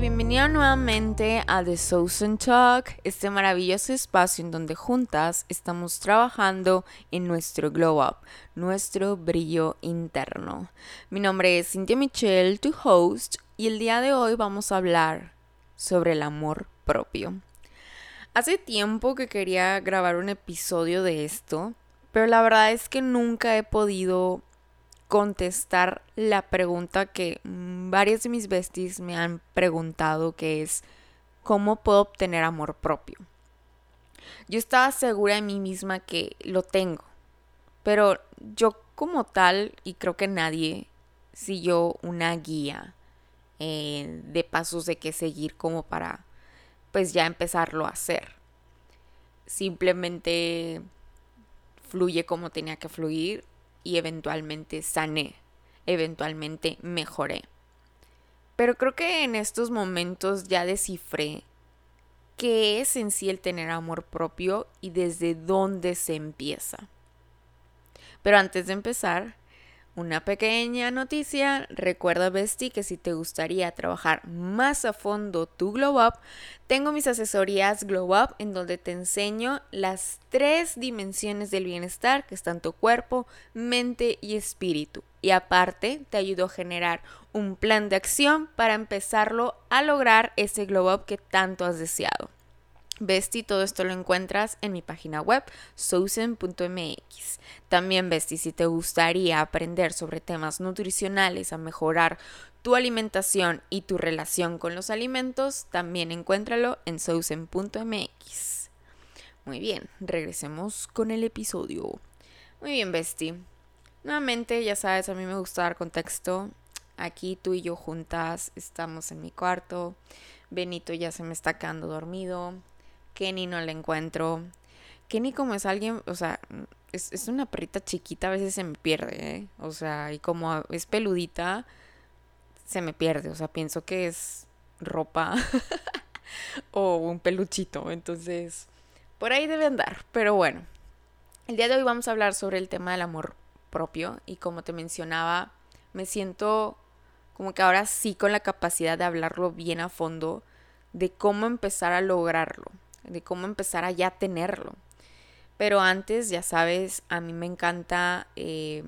bienvenido nuevamente a The Southern Talk, este maravilloso espacio en donde juntas estamos trabajando en nuestro glow up, nuestro brillo interno. Mi nombre es Cynthia Michelle, tu host, y el día de hoy vamos a hablar sobre el amor propio. Hace tiempo que quería grabar un episodio de esto, pero la verdad es que nunca he podido contestar la pregunta que mm, varios de mis besties me han preguntado, que es ¿cómo puedo obtener amor propio? Yo estaba segura de mí misma que lo tengo, pero yo como tal, y creo que nadie siguió una guía eh, de pasos de qué seguir como para pues ya empezarlo a hacer. Simplemente fluye como tenía que fluir y eventualmente sané, eventualmente mejoré. Pero creo que en estos momentos ya descifré qué es en sí el tener amor propio y desde dónde se empieza. Pero antes de empezar, una pequeña noticia, recuerda Bestie que si te gustaría trabajar más a fondo tu Glow Up, tengo mis asesorías Glow Up en donde te enseño las tres dimensiones del bienestar que están tu cuerpo, mente y espíritu. Y aparte te ayudo a generar un plan de acción para empezarlo a lograr ese Glow Up que tanto has deseado. Besti, todo esto lo encuentras en mi página web, sousen.mx. También, Besti, si te gustaría aprender sobre temas nutricionales, a mejorar tu alimentación y tu relación con los alimentos, también encuéntralo en sousen.mx. Muy bien, regresemos con el episodio. Muy bien, Besti. Nuevamente, ya sabes, a mí me gusta dar contexto. Aquí tú y yo juntas estamos en mi cuarto. Benito ya se me está quedando dormido. Kenny no la encuentro. Kenny como es alguien, o sea, es, una perrita chiquita, a veces se me pierde, ¿eh? O sea, y como es peludita, se me pierde. O sea, pienso que es ropa o un peluchito. Entonces, por ahí debe andar. Pero bueno, el día de hoy vamos a hablar sobre el tema del amor propio. Y como te mencionaba, me siento como que ahora sí con la capacidad de hablarlo bien a fondo, de cómo empezar a lograrlo de cómo empezar a ya tenerlo. Pero antes, ya sabes, a mí me encanta eh,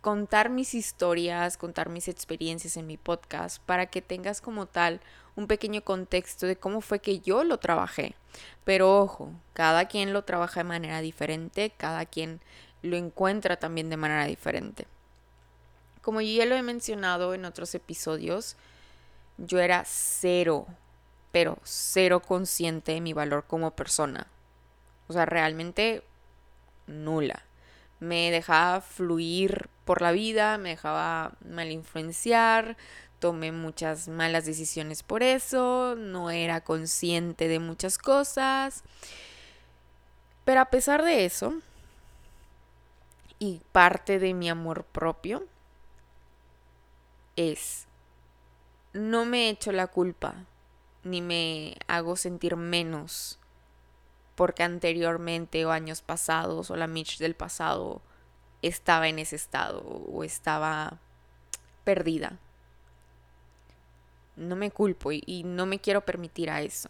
contar mis historias, contar mis experiencias en mi podcast para que tengas como tal un pequeño contexto de cómo fue que yo lo trabajé. Pero ojo, cada quien lo trabaja de manera diferente, cada quien lo encuentra también de manera diferente. Como yo ya lo he mencionado en otros episodios, yo era cero pero cero consciente de mi valor como persona. O sea, realmente nula. Me dejaba fluir por la vida, me dejaba mal influenciar, tomé muchas malas decisiones por eso, no era consciente de muchas cosas. Pero a pesar de eso, y parte de mi amor propio, es, no me echo la culpa ni me hago sentir menos porque anteriormente o años pasados o la Mitch del pasado estaba en ese estado o estaba perdida. No me culpo y, no me quiero permitir a eso.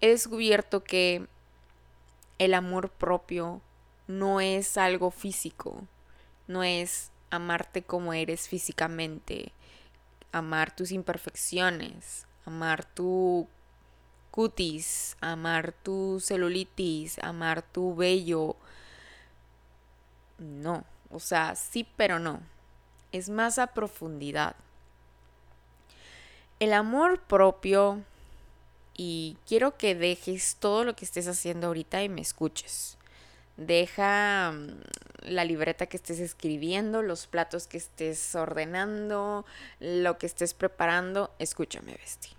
He descubierto que el amor propio no es algo físico, no es amarte como eres físicamente, amar tus imperfecciones, amar tu cutis, amar tu celulitis, amar tu vello. No, o sea, sí, pero no. Es más a profundidad. El amor propio, y quiero que dejes todo lo que estés haciendo ahorita y me escuches. Deja mm, la libreta que estés escribiendo, los platos que estés ordenando, lo que estés preparando. Escúchame, Besti.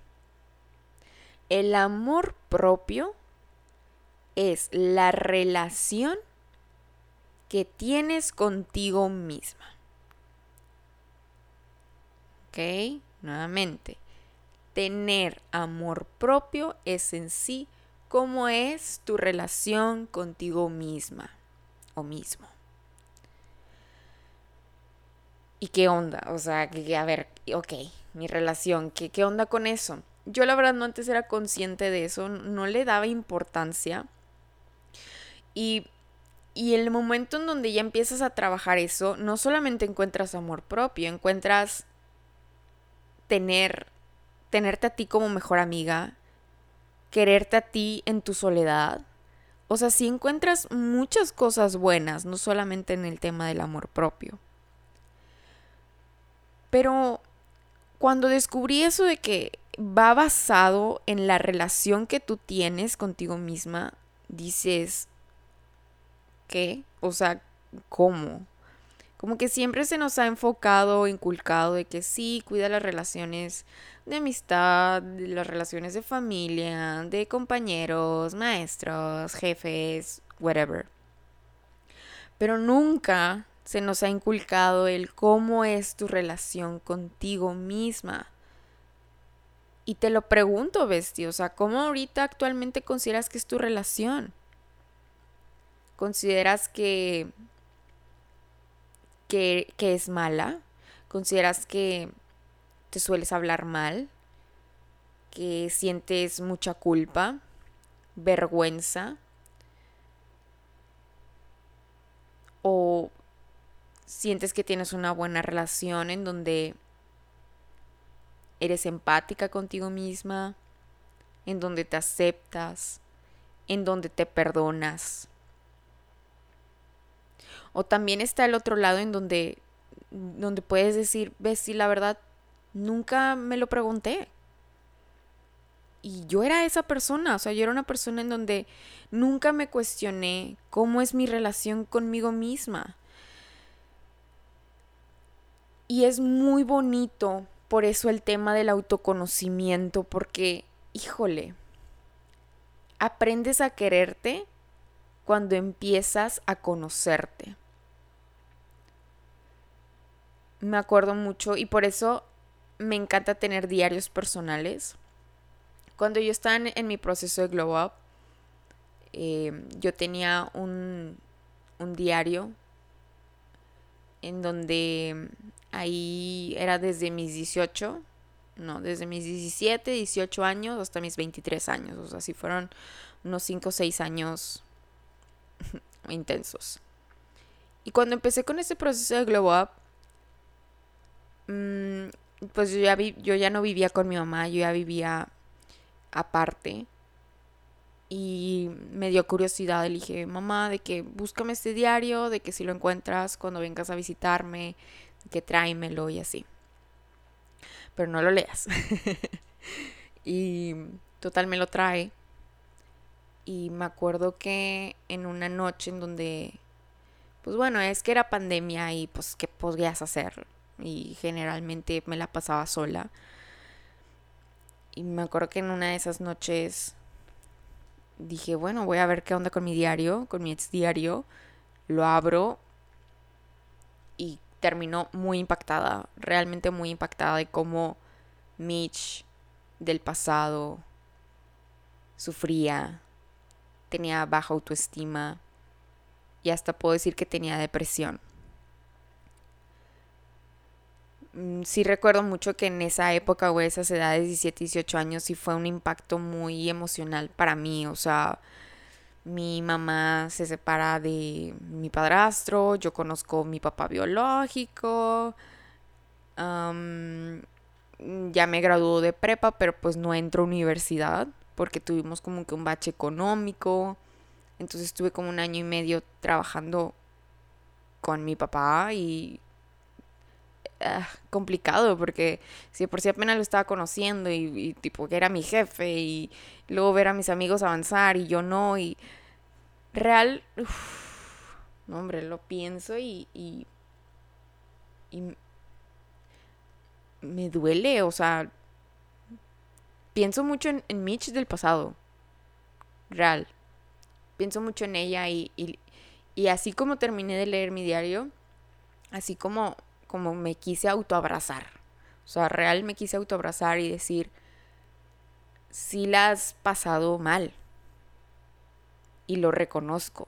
El amor propio es la relación que tienes contigo misma. ¿Ok? Nuevamente, tener amor propio es en sí cómo es tu relación contigo misma o mismo. ¿Y qué onda? O sea, que, a ver, ok, mi relación, ¿qué, qué onda con eso? Yo la verdad no antes era consciente de eso, no le daba importancia. Y, y el momento en donde ya empiezas a trabajar eso, no solamente encuentras amor propio, encuentras tener, tenerte a ti como mejor amiga, quererte a ti en tu soledad. O sea, sí encuentras muchas cosas buenas, no solamente en el tema del amor propio. Pero cuando descubrí eso de que va basado en la relación que tú tienes contigo misma, dices, ¿qué? O sea, ¿cómo? Como que siempre se nos ha enfocado, inculcado de que sí, cuida las relaciones de amistad, de las relaciones de familia, de compañeros, maestros, jefes, whatever. Pero nunca se nos ha inculcado el cómo es tu relación contigo misma. Y te lo pregunto, Besti, o sea, ¿cómo ahorita actualmente consideras que es tu relación? ¿Consideras que, que, que es mala? ¿Consideras que te sueles hablar mal? ¿Que sientes mucha culpa? ¿Vergüenza? ¿O sientes que tienes una buena relación en donde eres empática contigo misma, en donde te aceptas, en donde te perdonas. O también está el otro lado en donde, donde puedes decir, ves, si la verdad, nunca me lo pregunté. Y yo era esa persona, o sea, yo era una persona en donde nunca me cuestioné cómo es mi relación conmigo misma. Y es muy bonito por eso el tema del autoconocimiento, porque, híjole, aprendes a quererte cuando empiezas a conocerte. Me acuerdo mucho y por eso me encanta tener diarios personales. Cuando yo estaba en, mi proceso de glow up, eh, yo tenía un, un diario en donde Ahí era desde mis 18, no, desde mis 17, 18 años hasta mis 23 años. O sea, sí fueron unos 5 o 6 años intensos. Y cuando empecé con ese proceso de glow up, mm, pues yo ya, vi, yo ya no vivía con mi mamá, yo ya vivía aparte. Y me dio curiosidad, le dije, mamá, de que búscame este diario, de que si lo encuentras cuando vengas a visitarme, que tráemelo y así. Pero no lo leas. y total me lo trae. Y me acuerdo que en una noche en donde, pues bueno, es que era pandemia y pues qué podías hacer. Y generalmente me la pasaba sola. Y me acuerdo que en una de esas noches dije, bueno, voy a ver qué onda con mi diario, con mi ex diario. Lo abro y terminó muy impactada, realmente muy impactada de cómo Mitch del pasado sufría, tenía baja autoestima y hasta puedo decir que tenía depresión. Mm, sí recuerdo mucho que en esa época o esas edades, 17, 18 años, sí fue un impacto muy emocional para mí, o sea, mi mamá se separa de mi padrastro, yo conozco mi papá biológico, ya me graduó de prepa, pero pues no entro a universidad porque tuvimos como que un bache económico, entonces estuve como un año y medio trabajando con mi papá y ah, complicado porque si por si apenas lo estaba conociendo y, tipo que era mi jefe y luego ver a mis amigos avanzar y yo no y real, no hombre, lo pienso y, y, me duele, o sea, pienso mucho en, Mitch del pasado, real, pienso mucho en ella y, y así como terminé de leer mi diario, así como como me quise autoabrazar. O sea, real me quise autoabrazar y decir, si la has pasado mal. Y lo reconozco.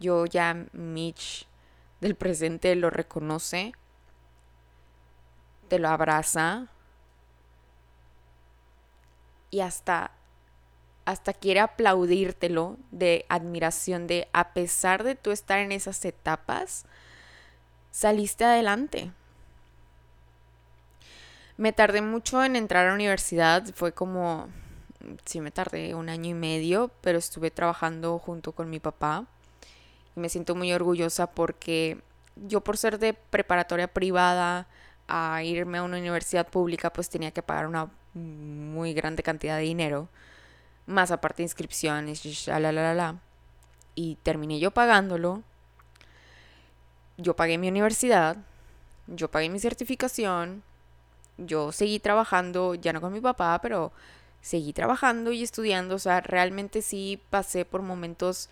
Yo ya, Mitch del presente lo reconoce, te lo abraza, y hasta hasta quiere aplaudírtelo de admiración de a pesar de tú estar en esas etapas, saliste adelante. Me tardé mucho en entrar a la universidad, fue como, sí me tardé un año y medio, pero estuve trabajando junto con mi papá y me siento muy orgullosa porque yo por ser de preparatoria privada a irme a una universidad pública pues tenía que pagar una muy grande cantidad de dinero más aparte inscripciones, la, la, la, la. Y terminé yo pagándolo. Yo pagué mi universidad, yo pagué mi certificación, yo seguí trabajando, ya no con mi papá, pero seguí trabajando y estudiando. O sea, realmente sí pasé por momentos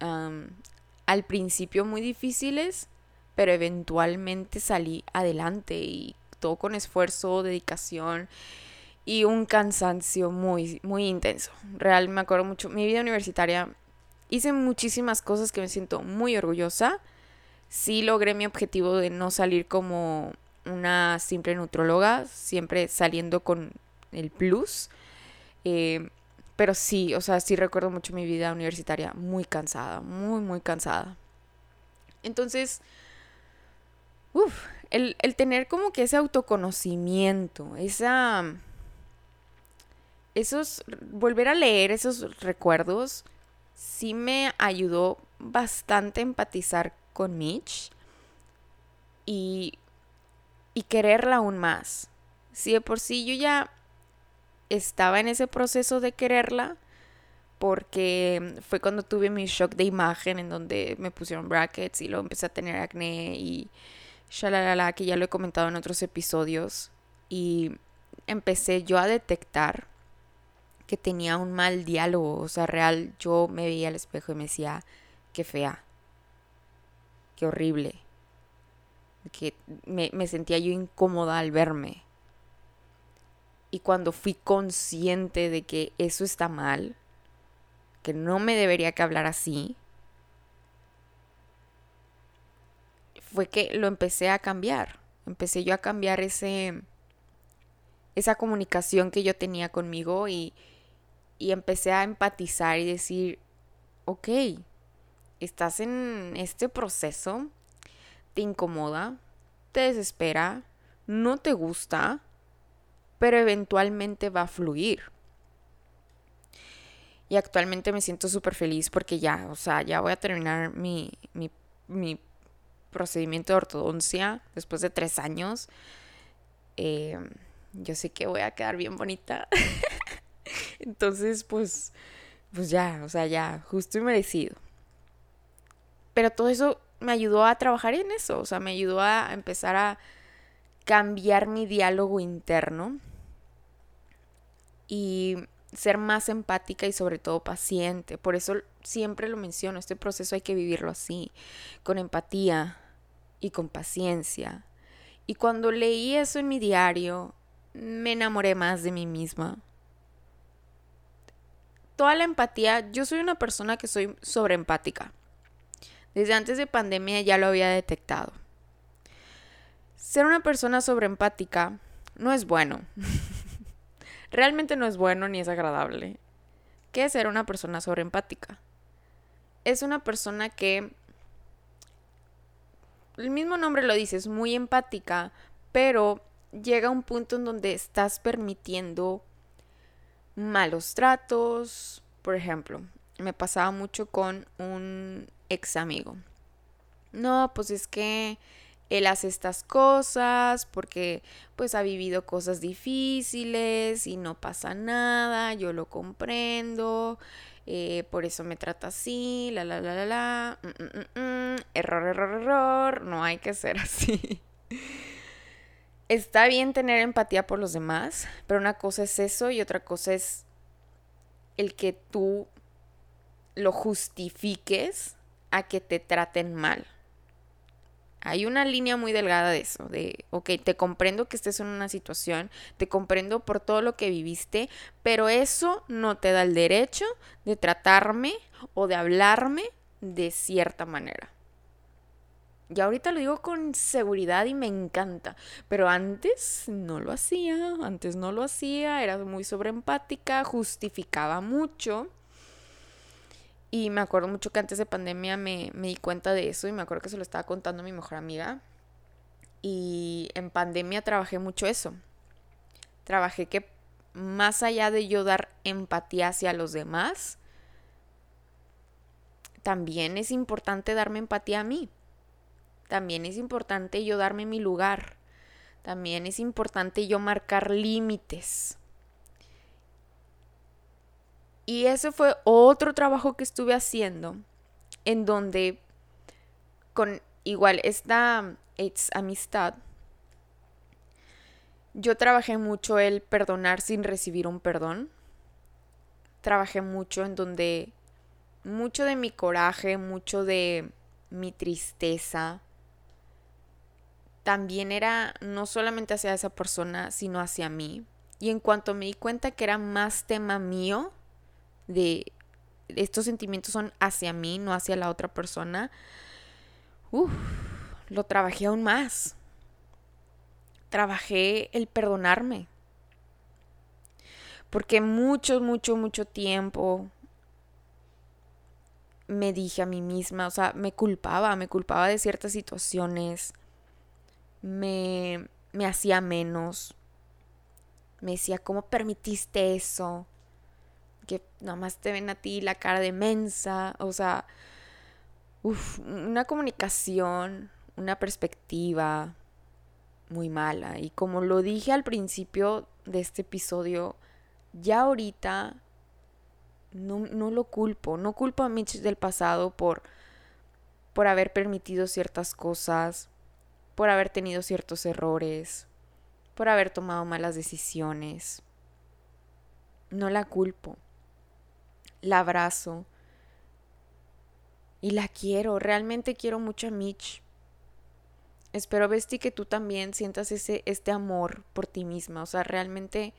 al principio muy difíciles, pero eventualmente salí adelante y todo con esfuerzo, dedicación y un cansancio muy, muy intenso. Real, me acuerdo mucho. Mi vida universitaria hice muchísimas cosas que me siento muy orgullosa. Sí logré mi objetivo de no salir como una simple nutróloga, siempre saliendo con el plus. Eh, pero sí, o sea, sí recuerdo mucho mi vida universitaria muy cansada, muy, muy cansada. Entonces, uff, el, el tener como que ese autoconocimiento, esa esos, volver a leer esos recuerdos sí me ayudó bastante a empatizar con Mitch y, y quererla aún más. Si de por sí yo ya estaba en ese proceso de quererla, porque fue cuando tuve mi shock de imagen en donde me pusieron brackets y luego empecé a tener acné y shalalala, que ya lo he comentado en otros episodios. Y empecé yo a detectar que tenía un mal diálogo, o sea, real, yo me veía al espejo y me decía, qué fea, qué horrible, que me, sentía yo incómoda al verme. Y cuando fui consciente de que eso está mal, que no me debería que hablar así, fue que lo empecé a cambiar. Empecé yo a cambiar ese esa comunicación que yo tenía conmigo y, y empecé a empatizar y decir, ok, estás en este proceso, te incomoda, te desespera, no te gusta, pero eventualmente va a fluir. Y actualmente me siento súper feliz porque ya, o sea, ya voy a terminar mi, mi, mi procedimiento de ortodoncia después de tres años. Eh, yo sé que voy a quedar bien bonita. Entonces, pues, pues ya, o sea, ya, justo y merecido. Pero todo eso me ayudó a trabajar en eso, o sea, me ayudó a empezar a cambiar mi diálogo interno y ser más empática y sobre todo paciente. Por eso siempre lo menciono, este proceso hay que vivirlo así, con empatía y con paciencia. Y cuando leí eso en mi diario, me enamoré más de mí misma toda la empatía, yo soy una persona que soy sobreempática. Desde antes de pandemia ya lo había detectado. Ser una persona sobreempática no es bueno. Realmente no es bueno ni es agradable. ¿Qué es ser una persona sobreempática? Es una persona que, el mismo nombre lo dice, es muy empática, pero llega a un punto en donde estás permitiendo malos tratos. Por ejemplo, me pasaba mucho con un ex amigo. No, pues es que él hace estas cosas porque pues ha vivido cosas difíciles y no pasa nada, yo lo comprendo, eh, por eso me trata así, la la la la la, mm, mm, mm, error, error, error, no hay que ser así está bien tener empatía por los demás, pero una cosa es eso y otra cosa es el que tú lo justifiques a que te traten mal. Hay una línea muy delgada de eso, de, ok, te comprendo que estés en una situación, te comprendo por todo lo que viviste, pero eso no te da el derecho de tratarme o de hablarme de cierta manera. Y ahorita lo digo con seguridad y me encanta. Pero antes no lo hacía. Antes no lo hacía. Era muy sobreempática. Justificaba mucho. Y me acuerdo mucho que antes de pandemia me, me di cuenta de eso. Y me acuerdo que se lo estaba contando a mi mejor amiga. Y en pandemia trabajé mucho eso. Trabajé que más allá de yo dar empatía hacia los demás, también es importante darme empatía a mí. También es importante yo darme mi lugar. También es importante yo marcar límites. Y ese fue otro trabajo que estuve haciendo en donde con igual esta amistad yo trabajé mucho el perdonar sin recibir un perdón. Trabajé mucho en donde mucho de mi coraje, mucho de mi tristeza, también era no solamente hacia esa persona, sino hacia mí. Y en cuanto me di cuenta que era más tema mío, de estos sentimientos son hacia mí, no hacia la otra persona, lo trabajé aún más. Trabajé el perdonarme. Porque mucho, mucho, mucho tiempo me dije a mí misma, o sea, me culpaba, me culpaba de ciertas situaciones, me, me hacía menos, me decía, ¿cómo permitiste eso? Que nomás te ven a ti la cara de mensa, o sea, una comunicación, una perspectiva muy mala. Y como lo dije al principio de este episodio, ya ahorita no, no lo culpo, no culpo a Mitch del pasado por, por haber permitido ciertas cosas, por haber tenido ciertos errores, por haber tomado malas decisiones. No la culpo. La abrazo. Y la quiero, realmente quiero mucho a Mitch. Espero, Besti, que tú también sientas ese, este amor por ti misma. O sea, realmente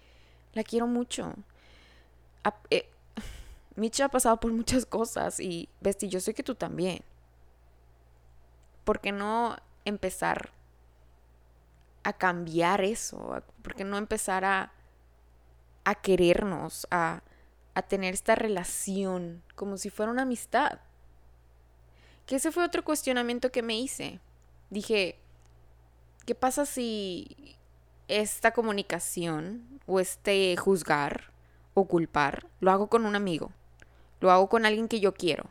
la quiero mucho. Eh, Mitch ha pasado por muchas cosas y Besti, yo sé que tú también. ¿Por qué no empezar a cambiar eso? ¿Por qué no empezar a, a querernos, a, a tener esta relación como si fuera una amistad? Que ese fue otro cuestionamiento que me hice. Dije, ¿qué pasa si esta comunicación o este juzgar o culpar lo hago con un amigo? Lo hago con alguien que yo quiero.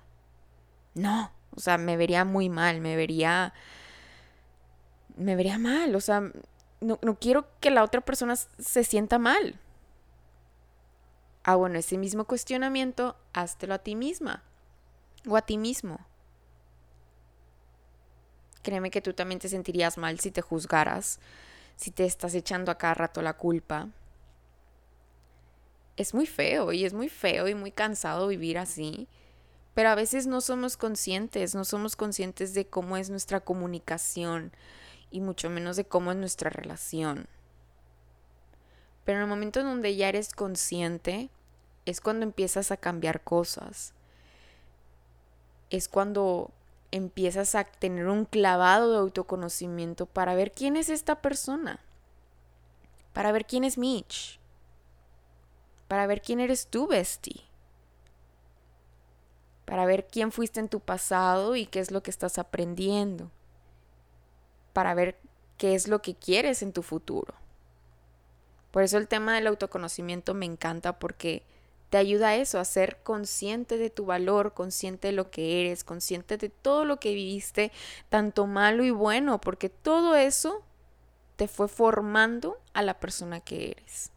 No, o sea, me vería muy mal, me vería... Me vería mal, o sea, no, no quiero que la otra persona se sienta mal. Ah, bueno, ese mismo cuestionamiento, háztelo a ti misma o a ti mismo. Créeme que tú también te sentirías mal si te juzgaras, si te estás echando a cada rato la culpa es muy feo y es muy feo y muy cansado vivir así. Pero a veces no somos conscientes, no somos conscientes de cómo es nuestra comunicación y mucho menos de cómo es nuestra relación. Pero en el momento en donde ya eres consciente, es cuando empiezas a cambiar cosas. Es cuando empiezas a tener un clavado de autoconocimiento para ver quién es esta persona. Para ver quién es Mitch para ver quién eres tú, bestie. Para ver quién fuiste en tu pasado y qué es lo que estás aprendiendo. Para ver qué es lo que quieres en tu futuro. Por eso el tema del autoconocimiento me encanta porque te ayuda a eso, a ser consciente de tu valor, consciente de lo que eres, consciente de todo lo que viviste, tanto malo y bueno, porque todo eso te fue formando a la persona que eres.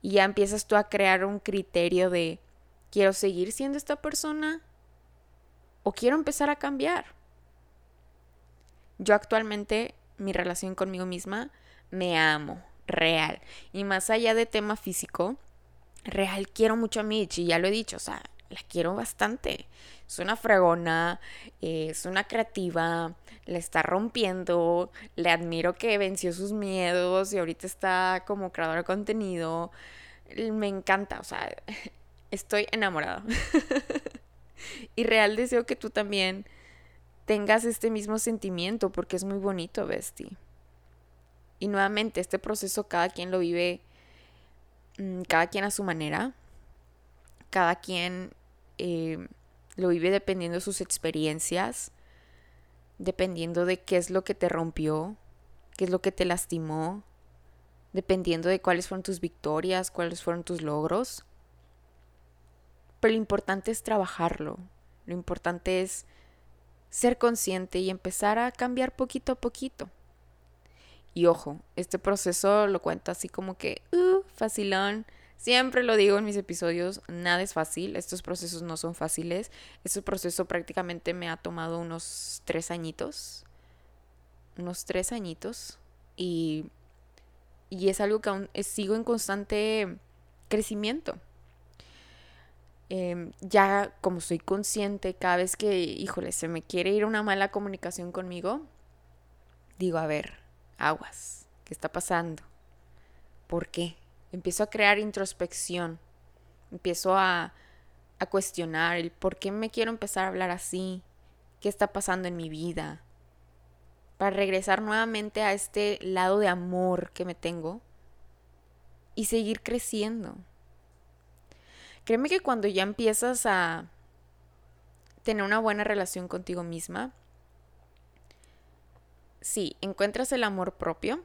Y ya empiezas tú a crear un criterio de, ¿quiero seguir siendo esta persona? ¿O quiero empezar a cambiar? Yo actualmente, mi relación conmigo misma, me amo, real. Y más allá de tema físico, real quiero mucho a Mitch y ya lo he dicho, o sea, la quiero bastante. Es una fregona, es una creativa, la está rompiendo, le admiro que venció sus miedos y ahorita está como creadora de contenido. Me encanta, o sea, estoy enamorada. y real deseo que tú también tengas este mismo sentimiento porque es muy bonito, Bestie. Y nuevamente, este proceso cada quien lo vive, mm, cada quien a su manera, cada quien eh, lo vive dependiendo de sus experiencias, dependiendo de qué es lo que te rompió, qué es lo que te lastimó, dependiendo de cuáles fueron tus victorias, cuáles fueron tus logros. Pero lo importante es trabajarlo, lo importante es ser consciente y empezar a cambiar poquito a poquito. Y ojo, este proceso lo cuento así como que, uh, facilón. Siempre lo digo en mis episodios, nada es fácil, estos procesos no son fáciles. Este proceso prácticamente me ha tomado unos tres añitos, unos tres añitos, y, y es algo que aún sigo en constante crecimiento. Em, ya como soy consciente, cada vez que, híjole, se me quiere ir una mala comunicación conmigo, digo, a ver, aguas, ¿qué está pasando? ¿Por qué? Empiezo a crear introspección, empiezo a, a cuestionar el por qué me quiero empezar a hablar así, qué está pasando en mi vida, para regresar nuevamente a este lado de amor que me tengo y seguir creciendo. Créeme que cuando ya empiezas a tener una buena relación contigo misma, sí, encuentras el amor propio,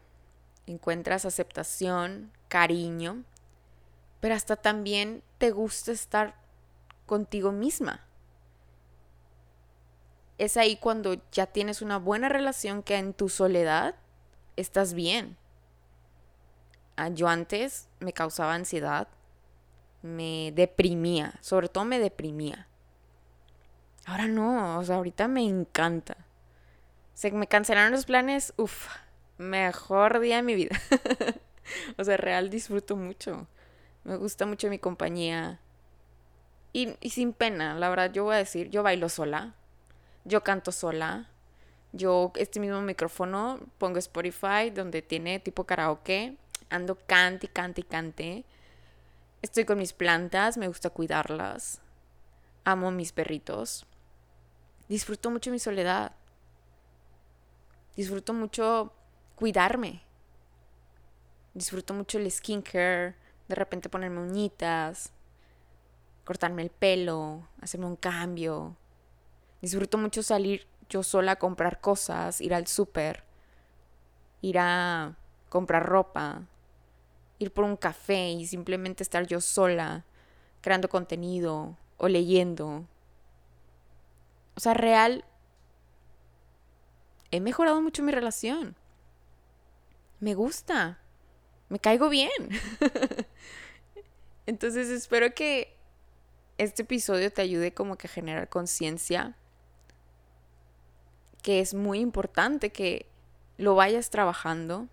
encuentras aceptación, cariño, pero hasta también te gusta estar contigo misma. Es ahí cuando ya tienes una buena relación que en tu soledad estás bien. Ah, yo antes me causaba ansiedad, me deprimía, sobre todo me deprimía. Ahora no, o sea, ahorita me encanta. Se me cancelaron los planes, uff, mejor día de mi vida. o sea, real disfruto mucho. Me gusta mucho mi compañía. Y, sin pena, la verdad, yo voy a decir, yo bailo sola. Yo canto sola. Yo, este mismo micrófono, pongo Spotify, donde tiene tipo karaoke. Ando cante, cante, cante. Estoy con mis plantas, me gusta cuidarlas. Amo mis perritos. Disfruto mucho mi soledad. Disfruto mucho cuidarme. Disfruto mucho el skincare, de repente ponerme uñitas, cortarme el pelo, hacerme un cambio. Disfruto mucho salir yo sola a comprar cosas, ir al súper, ir a comprar ropa, ir por un café y simplemente estar yo sola, creando contenido o leyendo. O sea, real, he mejorado mucho mi relación. Me gusta, me caigo bien. Entonces espero que este episodio te ayude como que a generar conciencia, que es muy importante que lo vayas trabajando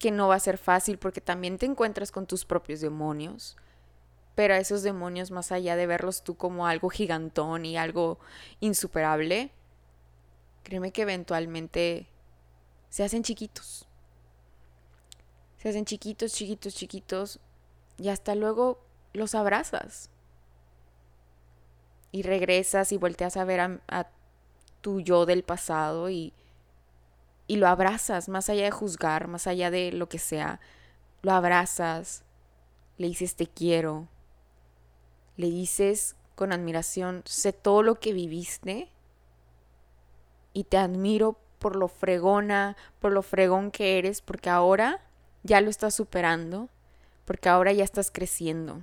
que no va a ser fácil porque también te encuentras con tus propios demonios. Pero a esos demonios, más allá de verlos tú como algo gigantón y algo insuperable, créeme que eventualmente se hacen chiquitos. Se hacen chiquitos, chiquitos, chiquitos. Y hasta luego los abrazas. Y regresas y volteas a ver a, a tu yo del pasado y y lo abrazas, más allá de juzgar, más allá de lo que sea, lo abrazas, le dices te quiero, le dices con admiración, sé todo lo que viviste y te admiro por lo fregona, por lo fregón que eres, porque ahora ya lo estás superando, porque ahora ya estás creciendo.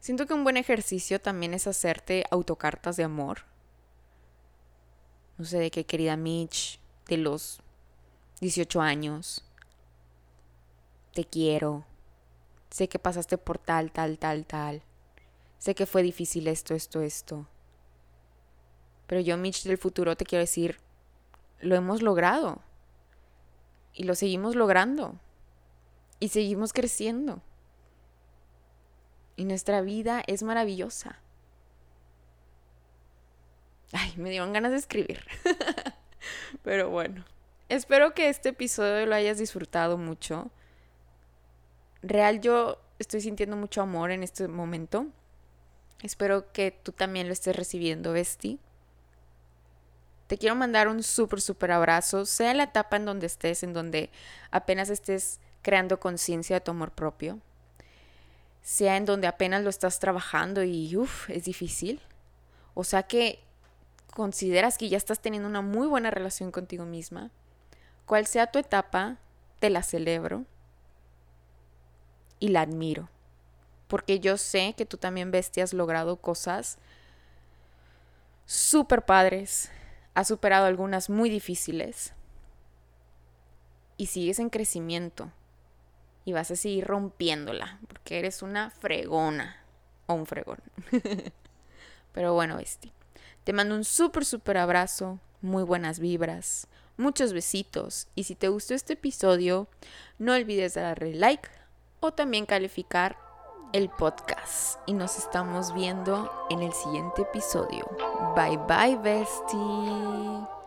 Siento que un buen ejercicio también es hacerte autocartas de amor no sé de qué querida Mitch, de los 18 años. Te quiero. Sé que pasaste por tal, tal, tal, tal. Sé que fue difícil esto, esto, esto. Pero yo, Mitch del futuro, te quiero decir, lo hemos logrado. Y lo seguimos logrando. Y seguimos creciendo. Y nuestra vida es maravillosa. Ay, me dieron ganas de escribir. Pero bueno, espero que este episodio lo hayas disfrutado mucho. Real, yo estoy sintiendo mucho amor en este momento. Espero que tú también lo estés recibiendo, Besti. Te quiero mandar un súper, súper abrazo, sea la etapa en donde estés, en donde apenas estés creando conciencia de tu amor propio, sea en donde apenas lo estás trabajando y uff, es difícil. O sea que consideras que ya estás teniendo una muy buena relación contigo misma. Cual sea tu etapa, te la celebro y la admiro porque yo sé que tú también, Bestia, has logrado cosas súper padres, has superado algunas muy difíciles y sigues en crecimiento y vas a seguir rompiéndola, porque eres una fregona o un fregón. Pero bueno, Bestia, te mando un súper, súper abrazo, muy buenas vibras, muchos besitos y si te gustó este episodio, no olvides darle like o también calificar el podcast y nos estamos viendo en el siguiente episodio. Bye bye, bestie.